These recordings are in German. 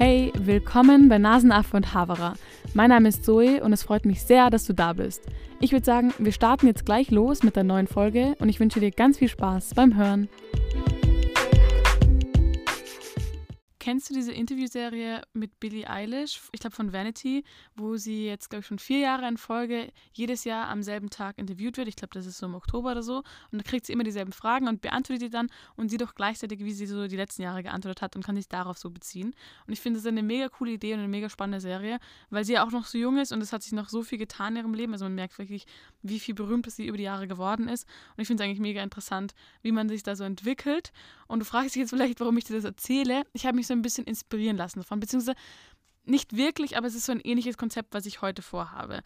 Hey, willkommen bei Nasenaffe und Havara. Mein Name ist Zoe und es freut mich sehr, dass du da bist. Ich würde sagen, wir starten jetzt gleich los mit der neuen Folge und ich wünsche dir ganz viel Spaß beim Hören. Kennst du diese Interviewserie mit Billie Eilish, ich glaube von Vanity, wo sie jetzt, glaube ich, schon vier Jahre in Folge jedes Jahr am selben Tag interviewt wird? Ich glaube, das ist so im Oktober oder so. Und da kriegt sie immer dieselben Fragen und beantwortet die dann und sieht doch gleichzeitig, wie sie so die letzten Jahre geantwortet hat und kann sich darauf so beziehen. Und ich finde, das eine mega coole Idee und eine mega spannende Serie, weil sie ja auch noch so jung ist und es hat sich noch so viel getan in ihrem Leben. Also man merkt wirklich, wie viel berühmt sie über die Jahre geworden ist. Und ich finde es eigentlich mega interessant, wie man sich da so entwickelt. Und du fragst dich jetzt vielleicht, warum ich dir das erzähle. Ich habe mich so ein bisschen inspirieren lassen davon, beziehungsweise nicht wirklich, aber es ist so ein ähnliches Konzept, was ich heute vorhabe.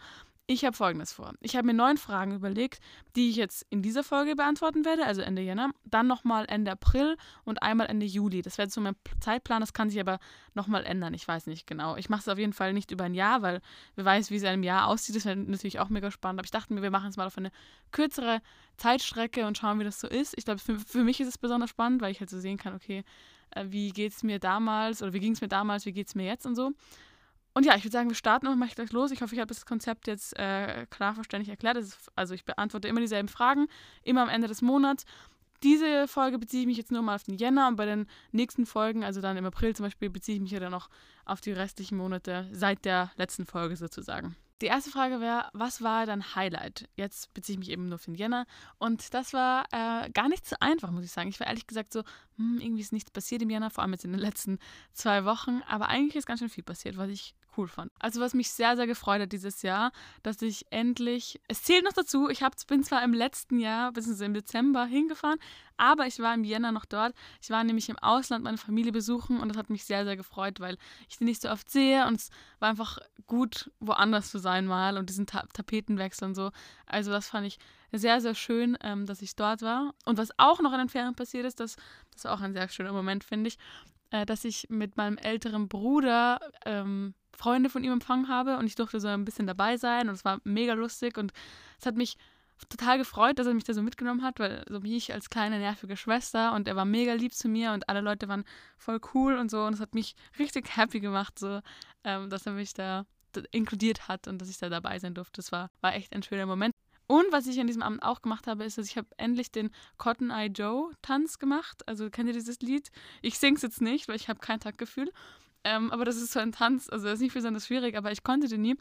Ich habe folgendes vor. Ich habe mir neun Fragen überlegt, die ich jetzt in dieser Folge beantworten werde, also Ende Jänner, dann nochmal Ende April und einmal Ende Juli. Das wäre so mein Zeitplan, das kann sich aber nochmal ändern. Ich weiß nicht genau. Ich mache es auf jeden Fall nicht über ein Jahr, weil wer weiß, wie es in einem Jahr aussieht. Das wäre natürlich auch mega spannend. Aber ich dachte mir, wir machen es mal auf eine kürzere Zeitstrecke und schauen, wie das so ist. Ich glaube, für, für mich ist es besonders spannend, weil ich halt so sehen kann, okay, wie geht es mir damals oder wie ging es mir damals, wie geht es mir jetzt und so. Und ja, ich würde sagen, wir starten und mache ich gleich los. Ich hoffe, ich habe das Konzept jetzt äh, klar verständlich erklärt. Ist, also ich beantworte immer dieselben Fragen, immer am Ende des Monats. Diese Folge beziehe ich mich jetzt nur mal auf den Jänner und bei den nächsten Folgen, also dann im April zum Beispiel, beziehe ich mich ja dann noch auf die restlichen Monate seit der letzten Folge sozusagen. Die erste Frage wäre, was war dein Highlight? Jetzt beziehe ich mich eben nur auf den Jänner. Und das war äh, gar nicht so einfach, muss ich sagen. Ich war ehrlich gesagt so, hm, irgendwie ist nichts passiert im Jänner, vor allem jetzt in den letzten zwei Wochen. Aber eigentlich ist ganz schön viel passiert, was ich cool fand. Also was mich sehr, sehr gefreut hat dieses Jahr, dass ich endlich, es zählt noch dazu, ich hab, bin zwar im letzten Jahr, bzw. im Dezember hingefahren, aber ich war im Jänner noch dort. Ich war nämlich im Ausland meine Familie besuchen und das hat mich sehr, sehr gefreut, weil ich sie nicht so oft sehe und es war einfach gut, woanders zu sein mal und diesen Ta Tapetenwechsel und so. Also das fand ich sehr, sehr schön, ähm, dass ich dort war. Und was auch noch in den Ferien passiert ist, das, das war auch ein sehr schöner Moment, finde ich, äh, dass ich mit meinem älteren Bruder ähm, Freunde von ihm empfangen habe und ich durfte so ein bisschen dabei sein und es war mega lustig und es hat mich total gefreut, dass er mich da so mitgenommen hat, weil so wie ich als kleine nervige Schwester und er war mega lieb zu mir und alle Leute waren voll cool und so und es hat mich richtig happy gemacht, so ähm, dass er mich da inkludiert hat und dass ich da dabei sein durfte. Das war, war echt ein schöner Moment. Und was ich an diesem Abend auch gemacht habe, ist, dass ich habe endlich den Cotton Eye Joe Tanz gemacht. Also kennt ihr dieses Lied? Ich singe es jetzt nicht, weil ich habe kein Taktgefühl. Ähm, aber das ist so ein Tanz, also das ist nicht besonders schwierig, aber ich konnte den nie.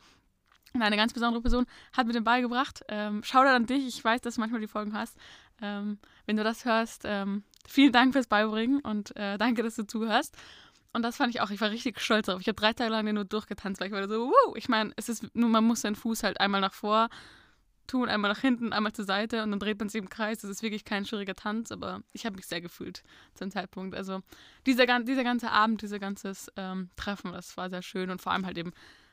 Und eine ganz besondere Person hat mir den beigebracht. Ähm, schau da an dich, ich weiß, dass du manchmal die Folgen hast. Ähm, wenn du das hörst, ähm, vielen Dank fürs Beibringen und äh, danke, dass du zuhörst. Und das fand ich auch, ich war richtig stolz drauf. Ich habe drei Tage lang den nur durchgetanzt, weil ich war so, wow, ich meine, es ist nur, man muss seinen Fuß halt einmal nach vor tun, einmal nach hinten, einmal zur Seite und dann dreht man sich im Kreis. Das ist wirklich kein schwieriger Tanz, aber ich habe mich sehr gefühlt zum Zeitpunkt. Also dieser, dieser ganze Abend, dieser ganze ähm, Treffen, das war sehr schön und vor allem halt eben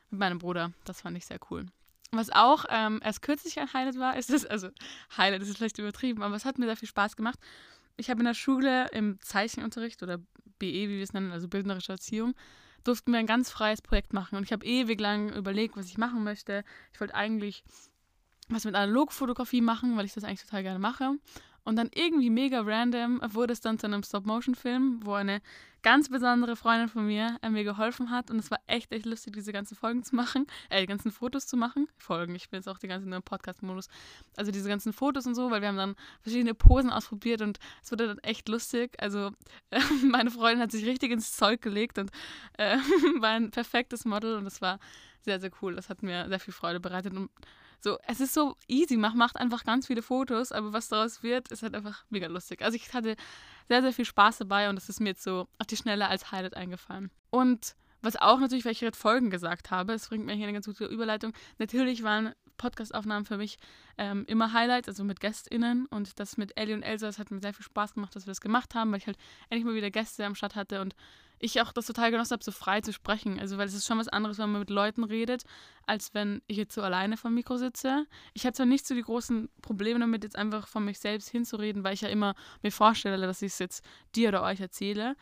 mit meinem Bruder, das fand ich sehr cool. Was auch ähm, erst kürzlich ein Highlight war, ist es, also Highlight ist vielleicht übertrieben, aber es hat mir sehr viel Spaß gemacht. Ich habe in der Schule im Zeichenunterricht oder BE, wie wir es nennen, also bildnerische Erziehung, durften wir ein ganz freies Projekt machen. Und ich habe ewig lang überlegt, was ich machen möchte. Ich wollte eigentlich was mit Analogfotografie machen, weil ich das eigentlich total gerne mache. Und dann irgendwie mega random wurde es dann zu einem Stop-Motion-Film, wo eine ganz besondere Freundin von mir äh, mir geholfen hat. Und es war echt, echt lustig, diese ganzen Folgen zu machen, äh, die ganzen Fotos zu machen. Folgen, ich bin jetzt auch die ganze nur im Podcast-Modus. Also diese ganzen Fotos und so, weil wir haben dann verschiedene Posen ausprobiert und es wurde dann echt lustig. Also äh, meine Freundin hat sich richtig ins Zeug gelegt und äh, war ein perfektes Model und es war sehr, sehr cool. Das hat mir sehr viel Freude bereitet. Und so, es ist so easy, man macht einfach ganz viele Fotos, aber was daraus wird, ist halt einfach mega lustig. Also ich hatte sehr, sehr viel Spaß dabei und das ist mir jetzt so auf die Schnelle als Highlight eingefallen. Und was auch natürlich, weil ich gerade Folgen gesagt habe, es bringt mir hier eine ganz gute Überleitung. Natürlich waren Podcastaufnahmen für mich ähm, immer Highlights, also mit GästInnen. Und das mit Ellie und Elsa, das hat mir sehr viel Spaß gemacht, dass wir das gemacht haben, weil ich halt endlich mal wieder Gäste am Start hatte und ich auch das total genossen habe, so frei zu sprechen. Also, weil es ist schon was anderes, wenn man mit Leuten redet, als wenn ich jetzt so alleine vom Mikro sitze. Ich habe zwar nicht so die großen Probleme damit, jetzt einfach von mich selbst hinzureden, weil ich ja immer mir vorstelle, dass ich es jetzt dir oder euch erzähle.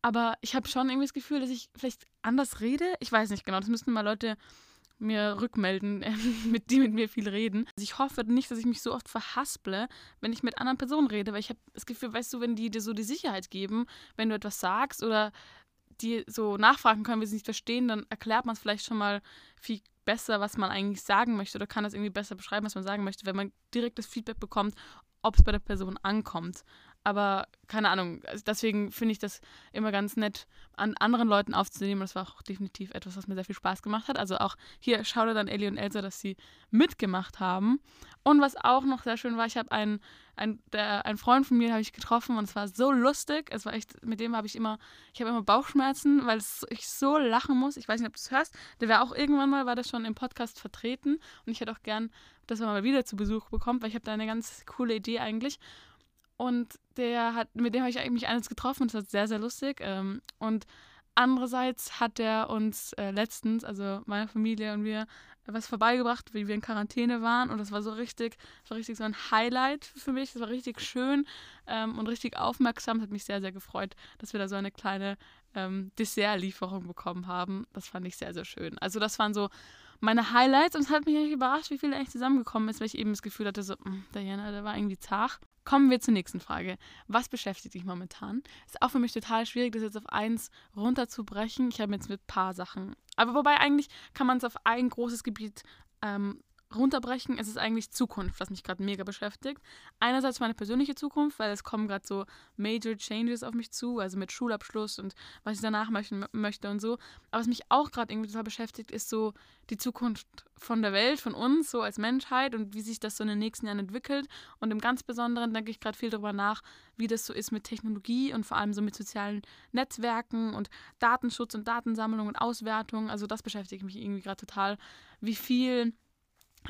Aber ich habe schon irgendwie das Gefühl, dass ich vielleicht anders rede. Ich weiß nicht genau, das müssten mal Leute mir rückmelden, mit die mit mir viel reden. Also ich hoffe nicht, dass ich mich so oft verhasple, wenn ich mit anderen Personen rede, weil ich habe das Gefühl, weißt du, wenn die dir so die Sicherheit geben, wenn du etwas sagst oder die so nachfragen können, wie sie nicht verstehen, dann erklärt man es vielleicht schon mal viel besser, was man eigentlich sagen möchte oder kann das irgendwie besser beschreiben, was man sagen möchte, wenn man direktes Feedback bekommt, ob es bei der Person ankommt. Aber keine Ahnung, also deswegen finde ich das immer ganz nett, an anderen Leuten aufzunehmen. Das war auch definitiv etwas, was mir sehr viel Spaß gemacht hat. Also auch hier schaut dann Ellie und Elsa, dass sie mitgemacht haben. Und was auch noch sehr schön war, ich habe einen, einen, einen Freund von mir ich getroffen und es war so lustig. Es war echt, mit dem habe ich immer, ich habe immer Bauchschmerzen, weil es, ich so lachen muss. Ich weiß nicht, ob du es hörst. Der war auch irgendwann mal, war das schon im Podcast vertreten. Und ich hätte auch gern, dass er mal wieder zu Besuch bekommt, weil ich habe da eine ganz coole Idee eigentlich. Und der hat, mit dem habe ich mich eines getroffen das war sehr, sehr lustig. Ähm, und andererseits hat er uns äh, letztens, also meine Familie und wir, was vorbeigebracht, wie wir in Quarantäne waren. Und das war so richtig, das war richtig so ein Highlight für mich. Das war richtig schön ähm, und richtig aufmerksam. Das hat mich sehr, sehr gefreut, dass wir da so eine kleine ähm, Dessertlieferung bekommen haben. Das fand ich sehr, sehr schön. Also das waren so meine Highlights und es hat mich eigentlich überrascht, wie viel eigentlich zusammengekommen ist, weil ich eben das Gefühl hatte, so, hm, Diana, der war irgendwie zart. Kommen wir zur nächsten Frage. Was beschäftigt dich momentan? Ist auch für mich total schwierig, das jetzt auf eins runterzubrechen. Ich habe jetzt mit ein paar Sachen. Aber wobei eigentlich kann man es auf ein großes Gebiet ähm, runterbrechen, es ist eigentlich Zukunft, was mich gerade mega beschäftigt. Einerseits meine persönliche Zukunft, weil es kommen gerade so Major Changes auf mich zu, also mit Schulabschluss und was ich danach möchten, möchte und so. Aber was mich auch gerade irgendwie total beschäftigt, ist so die Zukunft von der Welt, von uns, so als Menschheit und wie sich das so in den nächsten Jahren entwickelt. Und im ganz Besonderen denke ich gerade viel darüber nach, wie das so ist mit Technologie und vor allem so mit sozialen Netzwerken und Datenschutz und Datensammlung und Auswertung. Also das beschäftigt mich irgendwie gerade total, wie viel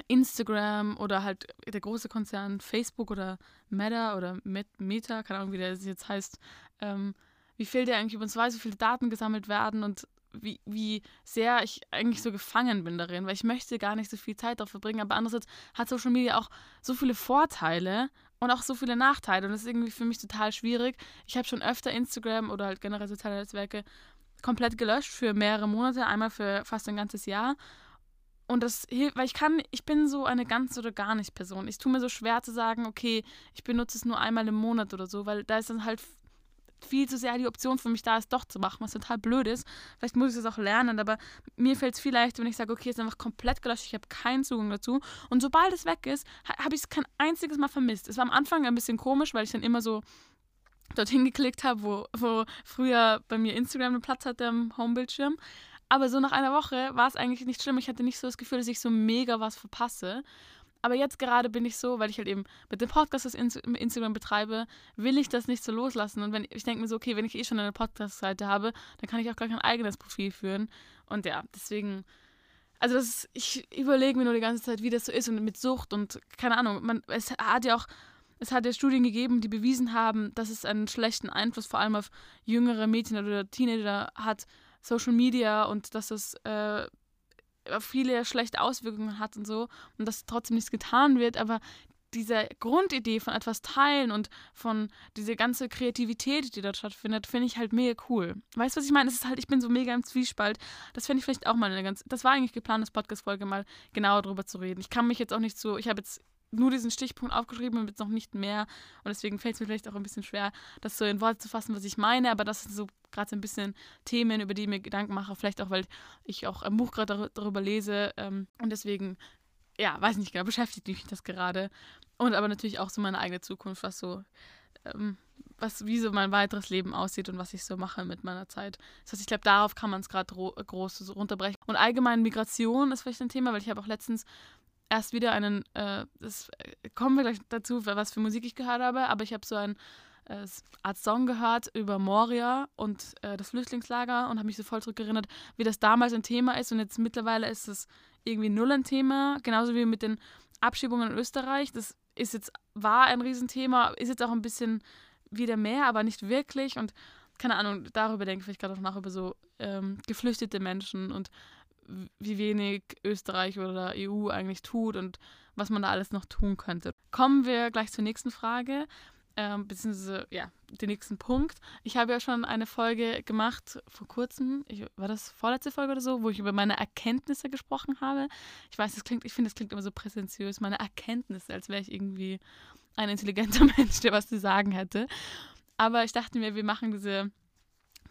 Instagram oder halt der große Konzern Facebook oder Meta oder Meta, keine Ahnung, wie der jetzt heißt, ähm, wie viel der eigentlich über uns weiß, wie viele Daten gesammelt werden und wie, wie sehr ich eigentlich so gefangen bin darin, weil ich möchte gar nicht so viel Zeit darauf verbringen, aber andererseits hat Social Media auch so viele Vorteile und auch so viele Nachteile und das ist irgendwie für mich total schwierig. Ich habe schon öfter Instagram oder halt generell soziale Netzwerke komplett gelöscht für mehrere Monate, einmal für fast ein ganzes Jahr und das hilft, weil ich kann, ich bin so eine ganz oder gar nicht Person. Ich tue mir so schwer zu sagen, okay, ich benutze es nur einmal im Monat oder so, weil da ist dann halt viel zu sehr die Option für mich da, es doch zu machen, was total blöd ist. Vielleicht muss ich das auch lernen, aber mir fällt es viel leichter, wenn ich sage, okay, es ist einfach komplett gelöscht, ich habe keinen Zugang dazu. Und sobald es weg ist, habe ich es kein einziges Mal vermisst. Es war am Anfang ein bisschen komisch, weil ich dann immer so dorthin geklickt habe, wo, wo früher bei mir Instagram einen Platz hatte am Homebildschirm. Aber so nach einer Woche war es eigentlich nicht schlimm. Ich hatte nicht so das Gefühl, dass ich so mega was verpasse. Aber jetzt gerade bin ich so, weil ich halt eben mit dem Podcast das Instagram betreibe, will ich das nicht so loslassen. Und wenn ich denke mir so, okay, wenn ich eh schon eine Podcast-Seite habe, dann kann ich auch gleich ein eigenes Profil führen. Und ja, deswegen, also das ist, ich überlege mir nur die ganze Zeit, wie das so ist und mit Sucht und keine Ahnung. Man, es hat ja auch, es hat ja Studien gegeben, die bewiesen haben, dass es einen schlechten Einfluss vor allem auf jüngere Mädchen oder Teenager hat, Social Media und dass es äh, viele schlechte Auswirkungen hat und so und dass trotzdem nichts getan wird, aber diese Grundidee von etwas teilen und von diese ganze Kreativität, die dort stattfindet, finde ich halt mega cool. Weißt du, was ich meine? Es ist halt, ich bin so mega im Zwiespalt. Das fände ich vielleicht auch mal eine ganz. Das war eigentlich geplant, das Podcast-Folge mal genauer darüber zu reden. Ich kann mich jetzt auch nicht so. Ich habe jetzt nur diesen Stichpunkt aufgeschrieben und jetzt noch nicht mehr. Und deswegen fällt es mir vielleicht auch ein bisschen schwer, das so in Worte zu fassen, was ich meine. Aber das sind so gerade so ein bisschen Themen, über die ich mir Gedanken mache. Vielleicht auch, weil ich auch ein Buch gerade darüber lese. Ähm, und deswegen, ja, weiß nicht genau, beschäftigt mich das gerade. Und aber natürlich auch so meine eigene Zukunft, was so, ähm, was, wie so mein weiteres Leben aussieht und was ich so mache mit meiner Zeit. Das heißt, ich glaube, darauf kann man es gerade groß runterbrechen. Und allgemein Migration ist vielleicht ein Thema, weil ich habe auch letztens erst wieder einen, äh, das äh, kommen wir gleich dazu, was für Musik ich gehört habe, aber ich habe so ein äh, Art Song gehört über Moria und äh, das Flüchtlingslager und habe mich so voll zurückerinnert, wie das damals ein Thema ist und jetzt mittlerweile ist es irgendwie null ein Thema, genauso wie mit den Abschiebungen in Österreich. Das ist jetzt, war ein Riesenthema, ist jetzt auch ein bisschen wieder mehr, aber nicht wirklich und keine Ahnung, darüber denke ich gerade auch nach, über so ähm, geflüchtete Menschen und wie wenig Österreich oder EU eigentlich tut und was man da alles noch tun könnte. Kommen wir gleich zur nächsten Frage, ähm, beziehungsweise ja, den nächsten Punkt. Ich habe ja schon eine Folge gemacht vor kurzem, ich, war das vorletzte Folge oder so, wo ich über meine Erkenntnisse gesprochen habe. Ich weiß, das klingt, ich finde, das klingt immer so präsentiös, meine Erkenntnisse, als wäre ich irgendwie ein intelligenter Mensch, der was zu sagen hätte. Aber ich dachte mir, wir machen diese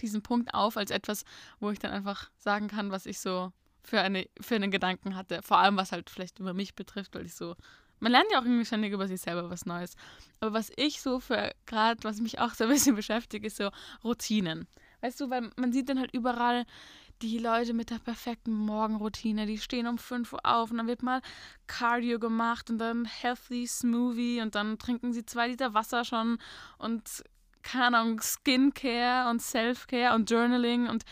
diesen Punkt auf als etwas, wo ich dann einfach sagen kann, was ich so für, eine, für einen Gedanken hatte. Vor allem, was halt vielleicht über mich betrifft, weil ich so. Man lernt ja auch irgendwie ständig über sich selber was Neues. Aber was ich so für gerade, was mich auch so ein bisschen beschäftigt, ist so Routinen. Weißt du, weil man sieht dann halt überall die Leute mit der perfekten Morgenroutine, die stehen um 5 Uhr auf und dann wird mal Cardio gemacht und dann Healthy Smoothie und dann trinken sie zwei Liter Wasser schon und keine Ahnung, Skincare und Selfcare und Journaling und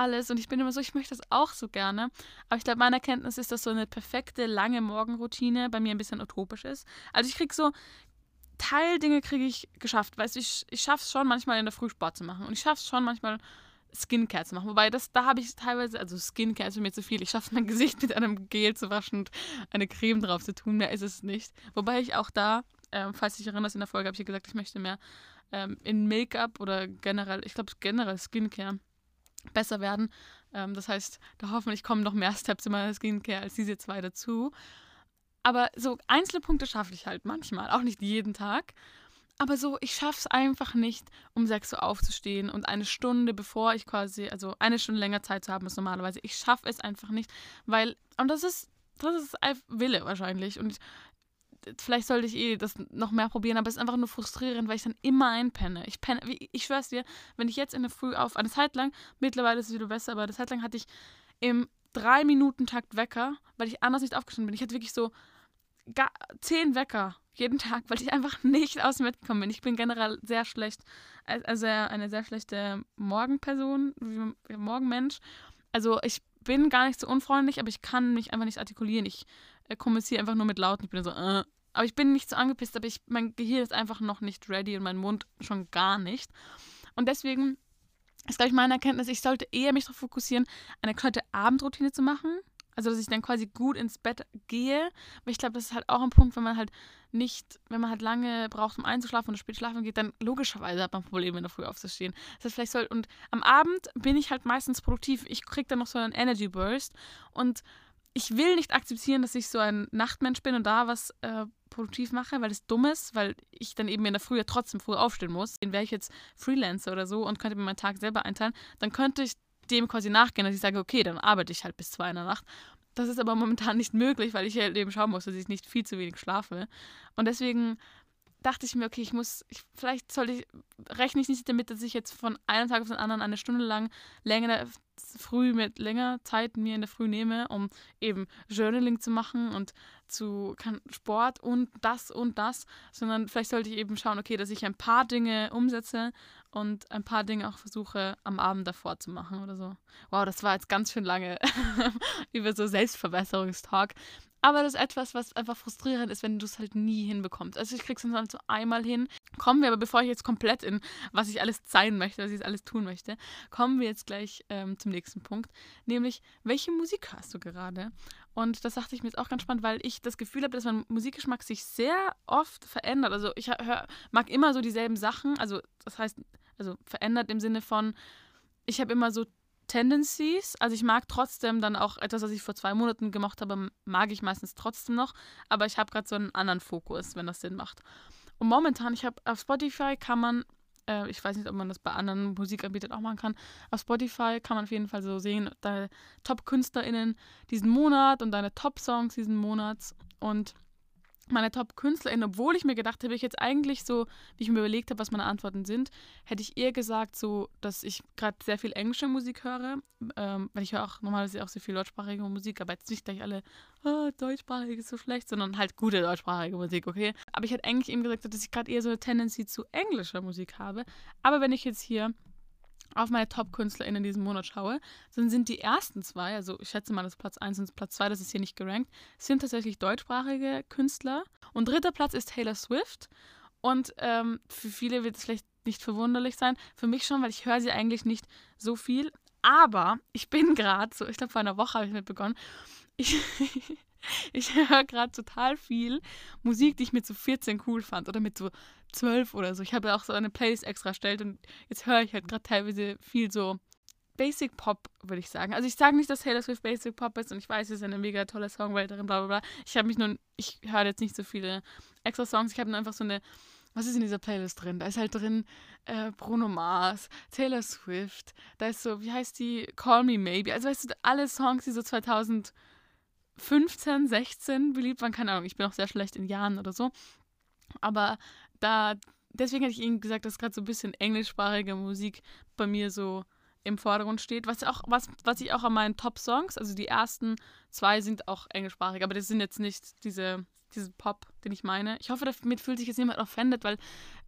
alles. Und ich bin immer so, ich möchte das auch so gerne. Aber ich glaube, meine Erkenntnis ist, dass so eine perfekte, lange Morgenroutine bei mir ein bisschen utopisch ist. Also ich kriege so, Teildinge kriege ich geschafft. Weißt du, ich, ich schaffe es schon manchmal in der Früh Sport zu machen. Und ich schaffe es schon manchmal Skincare zu machen. Wobei, das, da habe ich teilweise, also Skincare ist für mir zu viel. Ich schaffe mein Gesicht mit einem Gel zu waschen und eine Creme drauf zu tun. Mehr ist es nicht. Wobei ich auch da, ähm, falls du dich erinnerst, in der Folge habe ich gesagt, ich möchte mehr ähm, in Make-up oder generell, ich glaube generell Skincare besser werden. Ähm, das heißt, da hoffentlich kommen noch mehr Steps in meiner Skincare als diese zwei dazu. Aber so einzelne Punkte schaffe ich halt manchmal, auch nicht jeden Tag. Aber so, ich schaffe es einfach nicht, um 6 Uhr aufzustehen und eine Stunde bevor ich quasi, also eine Stunde länger Zeit zu haben als normalerweise. Ich schaffe es einfach nicht, weil, und das ist, das ist Wille wahrscheinlich. Und vielleicht sollte ich eh das noch mehr probieren, aber es ist einfach nur frustrierend, weil ich dann immer einpenne. Ich penne, ich schwör's dir, wenn ich jetzt in der Früh auf, eine Zeit lang, mittlerweile ist es wieder besser, aber eine Zeit lang hatte ich im 3-Minuten-Takt Wecker, weil ich anders nicht aufgestanden bin. Ich hatte wirklich so gar, 10 Wecker jeden Tag, weil ich einfach nicht aus dem Bett gekommen bin. Ich bin generell sehr schlecht, also eine sehr schlechte Morgenperson, Morgenmensch. Also ich bin gar nicht so unfreundlich, aber ich kann mich einfach nicht artikulieren. Ich äh, kommuniziere einfach nur mit Lauten. Ich bin so, äh. Aber ich bin nicht so angepisst, aber ich, mein Gehirn ist einfach noch nicht ready und mein Mund schon gar nicht. Und deswegen ist, glaube ich, meine Erkenntnis, ich sollte eher mich darauf fokussieren, eine kleine Abendroutine zu machen. Also, dass ich dann quasi gut ins Bett gehe. Weil ich glaube, das ist halt auch ein Punkt, wenn man halt nicht, wenn man halt lange braucht, um einzuschlafen und spät schlafen geht, dann logischerweise hat man Probleme, in der Früh aufzustehen. Das heißt, vielleicht soll, und am Abend bin ich halt meistens produktiv. Ich kriege dann noch so einen Energy Burst und ich will nicht akzeptieren, dass ich so ein Nachtmensch bin und da was äh, produktiv mache, weil es dumm ist, weil ich dann eben in der Früh ja trotzdem früh aufstehen muss. Wäre ich jetzt Freelancer oder so und könnte mir meinen Tag selber einteilen, dann könnte ich dem quasi nachgehen, dass ich sage, okay, dann arbeite ich halt bis zwei in der Nacht. Das ist aber momentan nicht möglich, weil ich halt eben schauen muss, dass ich nicht viel zu wenig schlafe. Und deswegen dachte ich mir, okay, ich muss, ich, vielleicht sollte ich, rechne ich nicht damit, dass ich jetzt von einem Tag auf den anderen eine Stunde lang länger früh mit länger Zeit mir in der Früh nehme, um eben Journaling zu machen und zu kann Sport und das und das, sondern vielleicht sollte ich eben schauen, okay, dass ich ein paar Dinge umsetze und ein paar Dinge auch versuche am Abend davor zu machen oder so. Wow, das war jetzt ganz schön lange über so Selbstverbesserungstalk. Aber das ist etwas, was einfach frustrierend ist, wenn du es halt nie hinbekommst. Also ich krieg's dann halt so einmal hin. Kommen wir aber, bevor ich jetzt komplett in, was ich alles sein möchte, was ich alles tun möchte, kommen wir jetzt gleich ähm, zum nächsten Punkt. Nämlich, welche Musik hörst du gerade? Und das dachte ich mir jetzt auch ganz spannend, weil ich das Gefühl habe, dass mein Musikgeschmack sich sehr oft verändert. Also ich hör, mag immer so dieselben Sachen. Also das heißt, also verändert im Sinne von, ich habe immer so Tendencies. Also ich mag trotzdem dann auch etwas, was ich vor zwei Monaten gemacht habe, mag ich meistens trotzdem noch. Aber ich habe gerade so einen anderen Fokus, wenn das Sinn macht. Und momentan, ich habe auf Spotify kann man, äh, ich weiß nicht, ob man das bei anderen Musikanbietern auch machen kann, auf Spotify kann man auf jeden Fall so sehen, deine Top-KünstlerInnen diesen Monat und deine Top-Songs diesen Monats. Und meine Top-KünstlerInnen, obwohl ich mir gedacht habe, ich jetzt eigentlich so, wie ich mir überlegt habe, was meine Antworten sind, hätte ich eher gesagt, so, dass ich gerade sehr viel englische Musik höre, ähm, weil ich höre auch normalerweise auch sehr viel deutschsprachige Musik, aber jetzt nicht gleich alle, oh, deutschsprachig ist so schlecht, sondern halt gute deutschsprachige Musik, okay? Aber ich hätte eigentlich eben gesagt, dass ich gerade eher so eine Tendency zu englischer Musik habe. Aber wenn ich jetzt hier auf meine Top-KünstlerInnen diesen Monat schaue, dann sind die ersten zwei, also ich schätze mal, das Platz 1 und Platz 2, das ist hier nicht gerankt, sind tatsächlich deutschsprachige Künstler. Und dritter Platz ist Taylor Swift. Und ähm, für viele wird es vielleicht nicht verwunderlich sein, für mich schon, weil ich höre sie eigentlich nicht so viel. Aber ich bin gerade so, ich glaube vor einer Woche habe ich mit begonnen, ich, ich höre gerade total viel Musik, die ich mit so 14 cool fand oder mit so 12 oder so. Ich habe ja auch so eine Playlist extra erstellt und jetzt höre ich halt gerade teilweise viel so Basic Pop, würde ich sagen. Also ich sage nicht, dass Taylor Swift Basic Pop ist und ich weiß, sie ist eine mega tolle Songwriterin, bla bla bla. Ich habe mich nun, ich höre jetzt nicht so viele extra Songs, ich habe nur einfach so eine was ist in dieser Playlist drin? Da ist halt drin äh, Bruno Mars, Taylor Swift, da ist so, wie heißt die? Call Me Maybe. Also weißt du, alle Songs, die so 2015, 16 beliebt waren, keine Ahnung, ich bin auch sehr schlecht in Jahren oder so. Aber da, deswegen hätte ich Ihnen gesagt, dass gerade so ein bisschen englischsprachige Musik bei mir so im Vordergrund steht. Was, auch, was, was ich auch an meinen Top-Songs, also die ersten zwei sind auch englischsprachig, aber das sind jetzt nicht diese, diese Pop, den ich meine. Ich hoffe, damit fühlt sich jetzt niemand offended, weil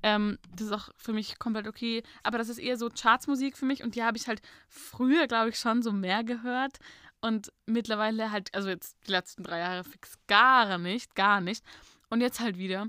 ähm, das ist auch für mich komplett okay. Aber das ist eher so Chartsmusik für mich und die habe ich halt früher, glaube ich, schon so mehr gehört. Und mittlerweile halt, also jetzt die letzten drei Jahre fix gar nicht, gar nicht. Und jetzt halt wieder.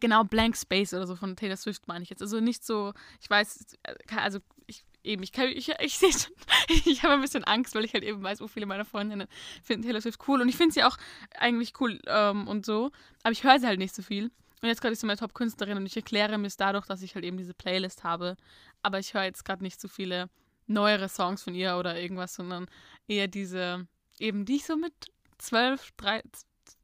Genau, Blank Space oder so von Taylor Swift meine ich jetzt. Also nicht so, ich weiß, äh, also ich eben, ich, ich, ich sehe schon, ich habe ein bisschen Angst, weil ich halt eben weiß, wo viele meiner Freundinnen finden Taylor Swift cool. Und ich finde sie auch eigentlich cool ähm, und so. Aber ich höre sie halt nicht so viel. Und jetzt gerade ist sie meine Top-Künstlerin und ich erkläre mir es dadurch, dass ich halt eben diese Playlist habe. Aber ich höre jetzt gerade nicht so viele neuere Songs von ihr oder irgendwas, sondern eher diese, eben die ich so mit 12, 13,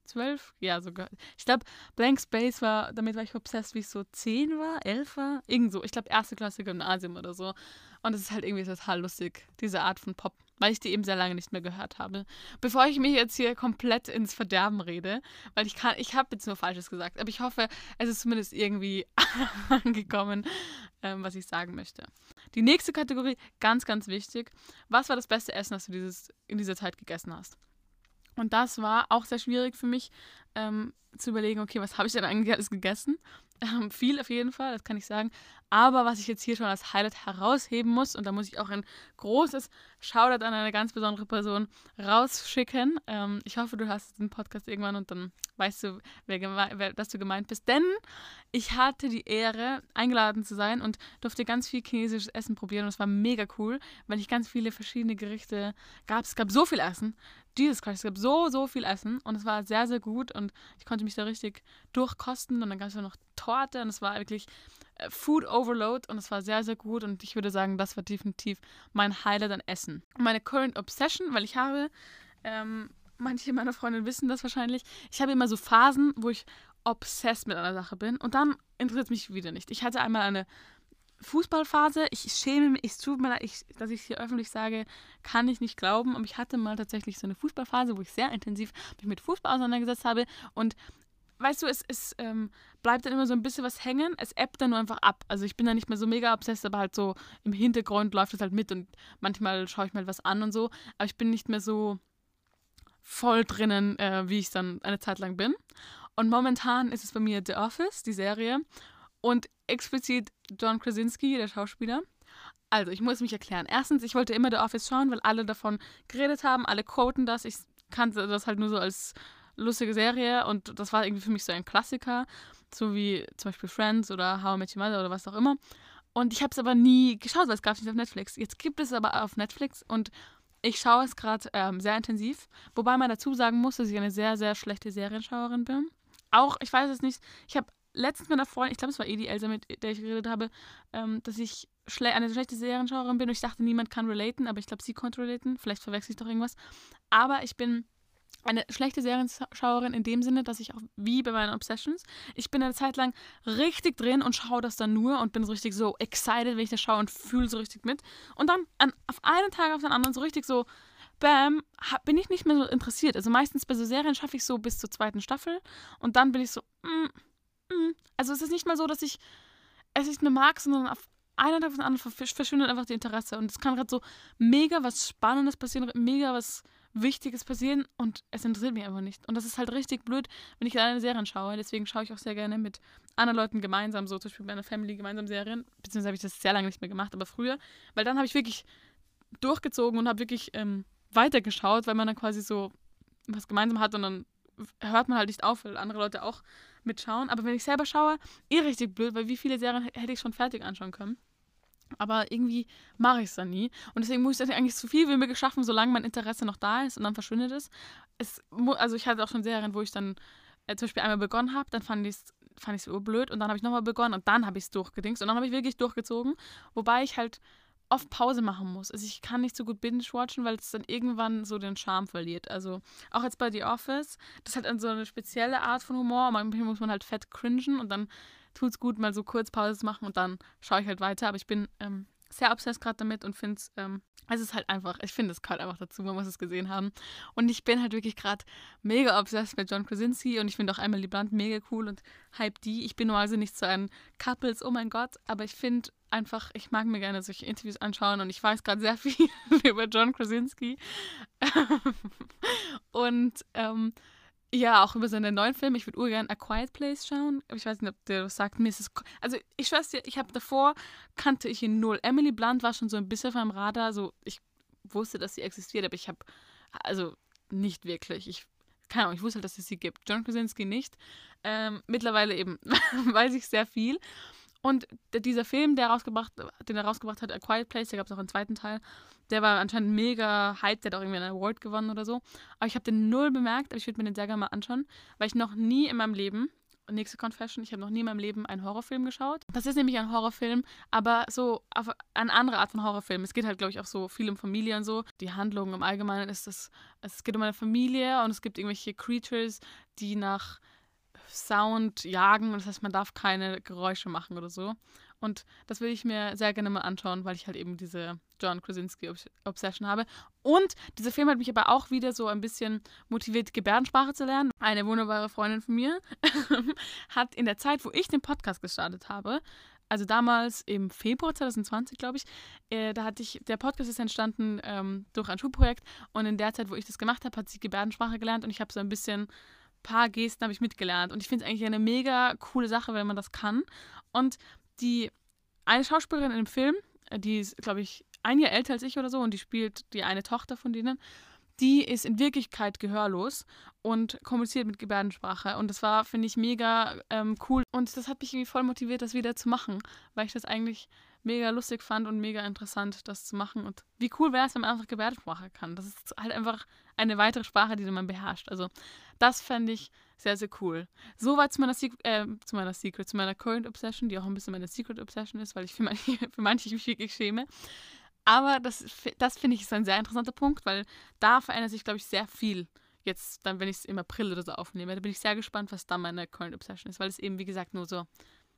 12, ja sogar. Ich glaube, Blank Space war, damit war ich obsessed, wie ich so 10 war, 11 war, irgend so. Ich glaube, erste Klasse Gymnasium oder so. Und es ist halt irgendwie total lustig, diese Art von Pop, weil ich die eben sehr lange nicht mehr gehört habe. Bevor ich mich jetzt hier komplett ins Verderben rede, weil ich kann, ich habe jetzt nur Falsches gesagt, aber ich hoffe, es ist zumindest irgendwie angekommen, ähm, was ich sagen möchte. Die nächste Kategorie, ganz, ganz wichtig. Was war das beste Essen, das du dieses, in dieser Zeit gegessen hast? Und das war auch sehr schwierig für mich ähm, zu überlegen, okay, was habe ich denn eigentlich alles gegessen? Ähm, viel auf jeden Fall, das kann ich sagen. Aber was ich jetzt hier schon als Highlight herausheben muss, und da muss ich auch ein großes Shoutout an eine ganz besondere Person rausschicken. Ähm, ich hoffe, du hast den Podcast irgendwann und dann weißt du, wer, wer, dass du gemeint bist. Denn ich hatte die Ehre, eingeladen zu sein und durfte ganz viel chinesisches Essen probieren. Und es war mega cool, weil ich ganz viele verschiedene Gerichte gab. Es gab so viel Essen. Jesus Christ, es gab so, so viel Essen und es war sehr, sehr gut und ich konnte mich da richtig durchkosten und dann gab es ja noch Torte und es war wirklich äh, Food Overload und es war sehr, sehr gut und ich würde sagen, das war definitiv mein Highlight an Essen. Meine Current Obsession, weil ich habe, ähm, manche meiner Freundinnen wissen das wahrscheinlich, ich habe immer so Phasen, wo ich obsessed mit einer Sache bin und dann interessiert es mich wieder nicht. Ich hatte einmal eine Fußballphase, ich schäme mich, es tut mir leid, ich, dass ich es hier öffentlich sage, kann ich nicht glauben. Aber ich hatte mal tatsächlich so eine Fußballphase, wo ich sehr intensiv mich mit Fußball auseinandergesetzt habe. Und weißt du, es, es ähm, bleibt dann immer so ein bisschen was hängen. Es ebbt dann nur einfach ab. Also ich bin da nicht mehr so mega obsessed, aber halt so im Hintergrund läuft es halt mit und manchmal schaue ich mal was an und so. Aber ich bin nicht mehr so voll drinnen, äh, wie ich dann eine Zeit lang bin. Und momentan ist es bei mir The Office, die Serie. Und explizit John Krasinski, der Schauspieler. Also, ich muss mich erklären. Erstens, ich wollte immer The Office schauen, weil alle davon geredet haben, alle quoten das. Ich kannte das halt nur so als lustige Serie und das war irgendwie für mich so ein Klassiker, so wie zum Beispiel Friends oder How I Met Your Mother oder was auch immer. Und ich habe es aber nie geschaut, weil es gab es nicht auf Netflix. Jetzt gibt es aber auf Netflix und ich schaue es gerade ähm, sehr intensiv, wobei man dazu sagen muss, dass ich eine sehr, sehr schlechte Serienschauerin bin. Auch, ich weiß es nicht, ich habe letztens mit einer Freundin, ich glaube, es war eh die Elsa, mit der ich geredet habe, ähm, dass ich schle eine schlechte Serienschauerin bin und ich dachte, niemand kann relaten, aber ich glaube, sie konnte relaten. Vielleicht verwechsel ich doch irgendwas. Aber ich bin eine schlechte Serienschauerin in dem Sinne, dass ich auch wie bei meinen Obsessions, ich bin eine Zeit lang richtig drin und schaue das dann nur und bin so richtig so excited, wenn ich das schaue und fühle so richtig mit. Und dann an, auf einen Tag auf den anderen so richtig so, bam, bin ich nicht mehr so interessiert. Also meistens bei so Serien schaffe ich so bis zur zweiten Staffel und dann bin ich so, mm, Mm. Also es ist nicht mal so, dass ich es nicht mehr mag, sondern auf einen Tag auf den anderen verschwindet einfach die Interesse. Und es kann gerade so mega was Spannendes passieren, mega was Wichtiges passieren und es interessiert mich einfach nicht. Und das ist halt richtig blöd, wenn ich eine Serien schaue. Deswegen schaue ich auch sehr gerne mit anderen Leuten gemeinsam, so zum Beispiel mit meiner Family gemeinsam Serien. Beziehungsweise habe ich das sehr lange nicht mehr gemacht, aber früher. Weil dann habe ich wirklich durchgezogen und habe wirklich ähm, weitergeschaut, weil man dann quasi so was gemeinsam hat und dann hört man halt nicht auf, weil andere Leute auch mitschauen. Aber wenn ich selber schaue, eh richtig blöd, weil wie viele Serien hätte ich schon fertig anschauen können. Aber irgendwie mache ich es dann nie. Und deswegen muss ich eigentlich so viel wie möglich schaffen, solange mein Interesse noch da ist und dann verschwindet es. es also ich hatte auch schon Serien, wo ich dann äh, zum Beispiel einmal begonnen habe, dann fand ich es fand ich's urblöd und dann habe ich nochmal begonnen und dann habe ich es durchgedingst und dann habe ich wirklich durchgezogen. Wobei ich halt oft Pause machen muss. Also ich kann nicht so gut binge-watchen, weil es dann irgendwann so den Charme verliert. Also auch jetzt bei The Office, das hat dann so eine spezielle Art von Humor. Manchmal muss man halt fett cringen und dann tut es gut, mal so kurz Pause zu machen und dann schaue ich halt weiter. Aber ich bin ähm, sehr obsessed gerade damit und finde es, ähm, es ist halt einfach, ich finde es gehört einfach dazu, man muss es gesehen haben. Und ich bin halt wirklich gerade mega obsessed mit John Krasinski und ich finde auch Emily Blunt mega cool und hype die. Ich bin normalerweise nicht so ein Couples, oh mein Gott, aber ich finde einfach, ich mag mir gerne solche Interviews anschauen und ich weiß gerade sehr viel über John Krasinski. und ähm, ja, auch über seine neuen Filme. Ich würde urgern A Quiet Place schauen. Ich weiß nicht, ob der was sagt. Es also, ich weiß dir, ich habe davor, kannte ich ihn null. Emily Blunt war schon so ein bisschen auf meinem Radar. So, ich wusste, dass sie existiert, aber ich habe, also nicht wirklich. Ich, keine Ahnung, ich wusste halt, dass es sie gibt. John Krasinski nicht. Ähm, mittlerweile eben weiß ich sehr viel. Und dieser Film, der rausgebracht, den er rausgebracht hat, A Quiet Place, da gab es auch einen zweiten Teil, der war anscheinend mega hyped, der hat auch irgendwie einen Award gewonnen oder so. Aber ich habe den null bemerkt, aber ich würde mir den sehr gerne mal anschauen, weil ich noch nie in meinem Leben, nächste Confession, ich habe noch nie in meinem Leben einen Horrorfilm geschaut. Das ist nämlich ein Horrorfilm, aber so auf eine andere Art von Horrorfilm. Es geht halt, glaube ich, auch so viel um Familie und so. Die Handlung im Allgemeinen ist das, es geht um eine Familie und es gibt irgendwelche Creatures, die nach Sound jagen. Das heißt, man darf keine Geräusche machen oder so. Und das will ich mir sehr gerne mal anschauen, weil ich halt eben diese John Krasinski Obsession habe. Und dieser Film hat mich aber auch wieder so ein bisschen motiviert, Gebärdensprache zu lernen. Eine wunderbare Freundin von mir hat in der Zeit, wo ich den Podcast gestartet habe, also damals im Februar 2020, glaube ich, äh, da hatte ich, der Podcast ist entstanden ähm, durch ein Schulprojekt und in der Zeit, wo ich das gemacht habe, hat sie Gebärdensprache gelernt und ich habe so ein bisschen paar Gesten habe ich mitgelernt. Und ich finde es eigentlich eine mega coole Sache, wenn man das kann. Und die eine Schauspielerin in dem Film, äh, die ist, glaube ich, ein Jahr älter als ich oder so und die spielt die eine Tochter von denen, die ist in Wirklichkeit gehörlos und kommuniziert mit Gebärdensprache. Und das war, finde ich, mega ähm, cool. Und das hat mich irgendwie voll motiviert, das wieder zu machen, weil ich das eigentlich mega lustig fand und mega interessant, das zu machen. Und wie cool wäre es, wenn man einfach Gebärdensprache kann. Das ist halt einfach eine weitere Sprache, die man beherrscht. Also das fände ich sehr, sehr cool. Soweit zu meiner, äh, zu meiner Secret, zu meiner Current Obsession, die auch ein bisschen meine Secret Obsession ist, weil ich für manche, für manche mich wirklich schäme. Aber das, das finde ich ist ein sehr interessanter Punkt, weil da verändert sich, glaube ich, sehr viel. Jetzt, dann, wenn ich es im April oder so aufnehme, da bin ich sehr gespannt, was da meine Current Obsession ist, weil es eben, wie gesagt, nur so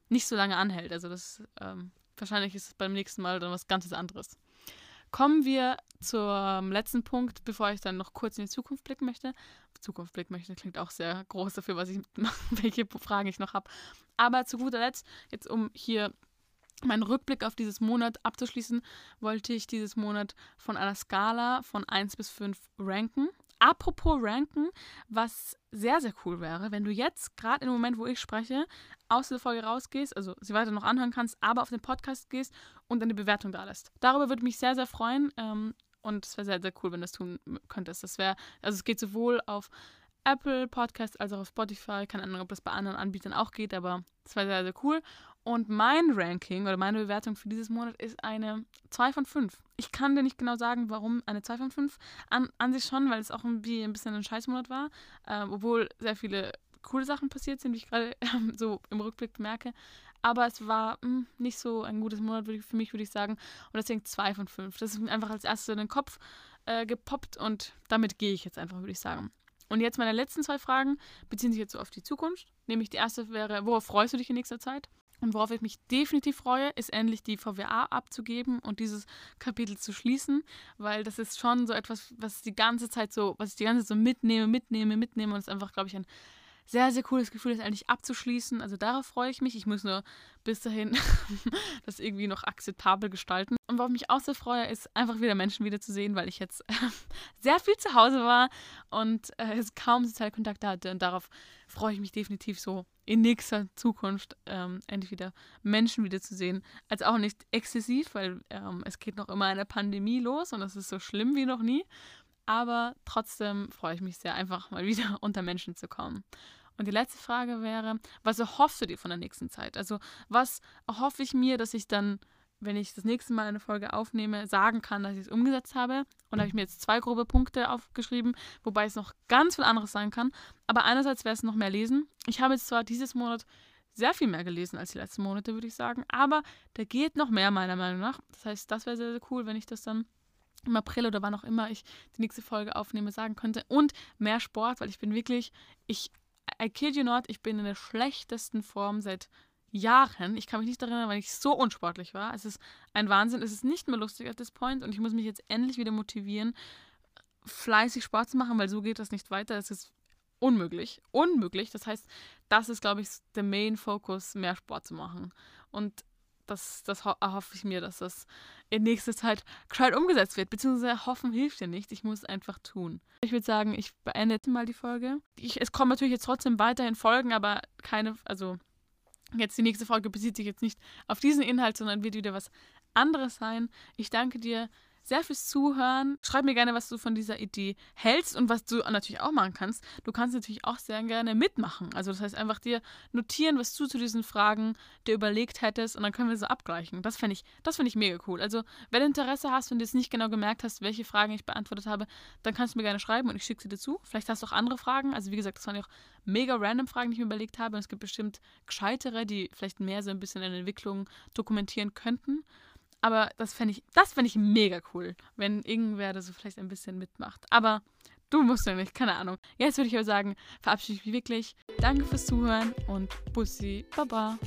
nicht so lange anhält. Also das, ähm, wahrscheinlich ist es beim nächsten Mal dann was ganz anderes. Kommen wir zum letzten Punkt, bevor ich dann noch kurz in die Zukunft blicken möchte. Zukunft blicken möchte klingt auch sehr groß dafür, was ich, welche Fragen ich noch habe. Aber zu guter Letzt, jetzt um hier meinen Rückblick auf dieses Monat abzuschließen, wollte ich dieses Monat von einer Skala von 1 bis 5 ranken. Apropos ranken, was sehr, sehr cool wäre, wenn du jetzt, gerade im Moment, wo ich spreche, aus der Folge rausgehst, also sie weiter noch anhören kannst, aber auf den Podcast gehst und eine Bewertung da lässt. Darüber würde mich sehr, sehr freuen ähm, und es wäre sehr, sehr cool, wenn du das tun könntest. Das wäre, also es geht sowohl auf Apple Podcasts als auch auf Spotify. Keine Ahnung, ob das bei anderen Anbietern auch geht, aber es wäre sehr, sehr cool. Und mein Ranking oder meine Bewertung für dieses Monat ist eine 2 von 5. Ich kann dir nicht genau sagen, warum eine 2 von 5. An, an sich schon, weil es auch irgendwie ein bisschen ein Scheißmonat war, äh, obwohl sehr viele coole Sachen passiert sind, wie ich gerade äh, so im Rückblick merke. Aber es war mh, hm, nicht so ein gutes Monat für mich, würde ich sagen. Und deswegen 2 von 5. Das ist mir einfach als erstes in den Kopf äh, gepoppt und damit gehe ich jetzt einfach, würde ich sagen. Und jetzt meine letzten zwei Fragen beziehen sich jetzt so auf die Zukunft. Nämlich die erste wäre, worauf freust du dich in nächster Zeit? Und worauf ich mich definitiv freue, ist endlich die VWA abzugeben und dieses Kapitel zu schließen, weil das ist schon so etwas, was die ganze Zeit so, was ich die ganze Zeit so mitnehme, mitnehme, mitnehme und es ist einfach, glaube ich, ein sehr, sehr cooles Gefühl, das endlich abzuschließen. Also darauf freue ich mich. Ich muss nur bis dahin das irgendwie noch akzeptabel gestalten. Und worauf ich mich auch sehr freue, ist einfach wieder Menschen wiederzusehen, weil ich jetzt sehr viel zu Hause war und äh, kaum soziale Kontakte hatte. Und darauf freue ich mich definitiv so in nächster Zukunft ähm, endlich wieder Menschen wiederzusehen. Also auch nicht exzessiv, weil ähm, es geht noch immer eine Pandemie los und das ist so schlimm wie noch nie. Aber trotzdem freue ich mich sehr, einfach mal wieder unter Menschen zu kommen. Und die letzte Frage wäre, was erhoffst du dir von der nächsten Zeit? Also was erhoffe ich mir, dass ich dann, wenn ich das nächste Mal eine Folge aufnehme, sagen kann, dass ich es umgesetzt habe? Und da habe ich mir jetzt zwei grobe Punkte aufgeschrieben, wobei es noch ganz viel anderes sein kann. Aber einerseits wäre es noch mehr lesen. Ich habe jetzt zwar dieses Monat sehr viel mehr gelesen als die letzten Monate, würde ich sagen, aber da geht noch mehr meiner Meinung nach. Das heißt, das wäre sehr, sehr cool, wenn ich das dann im April oder wann auch immer ich die nächste Folge aufnehme, sagen könnte. Und mehr Sport, weil ich bin wirklich, ich I kid you not, ich bin in der schlechtesten Form seit Jahren. Ich kann mich nicht daran erinnern, weil ich so unsportlich war. Es ist ein Wahnsinn. Es ist nicht mehr lustig at this point und ich muss mich jetzt endlich wieder motivieren, fleißig Sport zu machen, weil so geht das nicht weiter. Es ist unmöglich. Unmöglich. Das heißt, das ist, glaube ich, der Main Focus, mehr Sport zu machen. Und das, das erhoffe ich mir, dass das in nächster Zeit gescheit umgesetzt wird. Beziehungsweise hoffen hilft ja nicht. Ich muss es einfach tun. Ich würde sagen, ich beende jetzt mal die Folge. Ich, es kommen natürlich jetzt trotzdem weiterhin Folgen, aber keine, also jetzt die nächste Folge bezieht sich jetzt nicht auf diesen Inhalt, sondern wird wieder was anderes sein. Ich danke dir sehr fürs Zuhören. Schreib mir gerne, was du von dieser Idee hältst und was du natürlich auch machen kannst. Du kannst natürlich auch sehr gerne mitmachen. Also das heißt einfach dir notieren, was du zu diesen Fragen dir überlegt hättest und dann können wir so abgleichen. Das finde ich, das ich mega cool. Also wenn du Interesse hast und jetzt nicht genau gemerkt hast, welche Fragen ich beantwortet habe, dann kannst du mir gerne schreiben und ich schicke sie dir zu. Vielleicht hast du auch andere Fragen. Also wie gesagt, das waren ja auch mega random Fragen, die ich mir überlegt habe. Und es gibt bestimmt gescheitere, die vielleicht mehr so ein bisschen in Entwicklung dokumentieren könnten. Aber das fände ich, das fände ich mega cool, wenn irgendwer da so vielleicht ein bisschen mitmacht. Aber du musst ja nicht, keine Ahnung. Jetzt würde ich aber sagen, verabschiede ich mich wirklich. Danke fürs Zuhören und Bussi, Baba.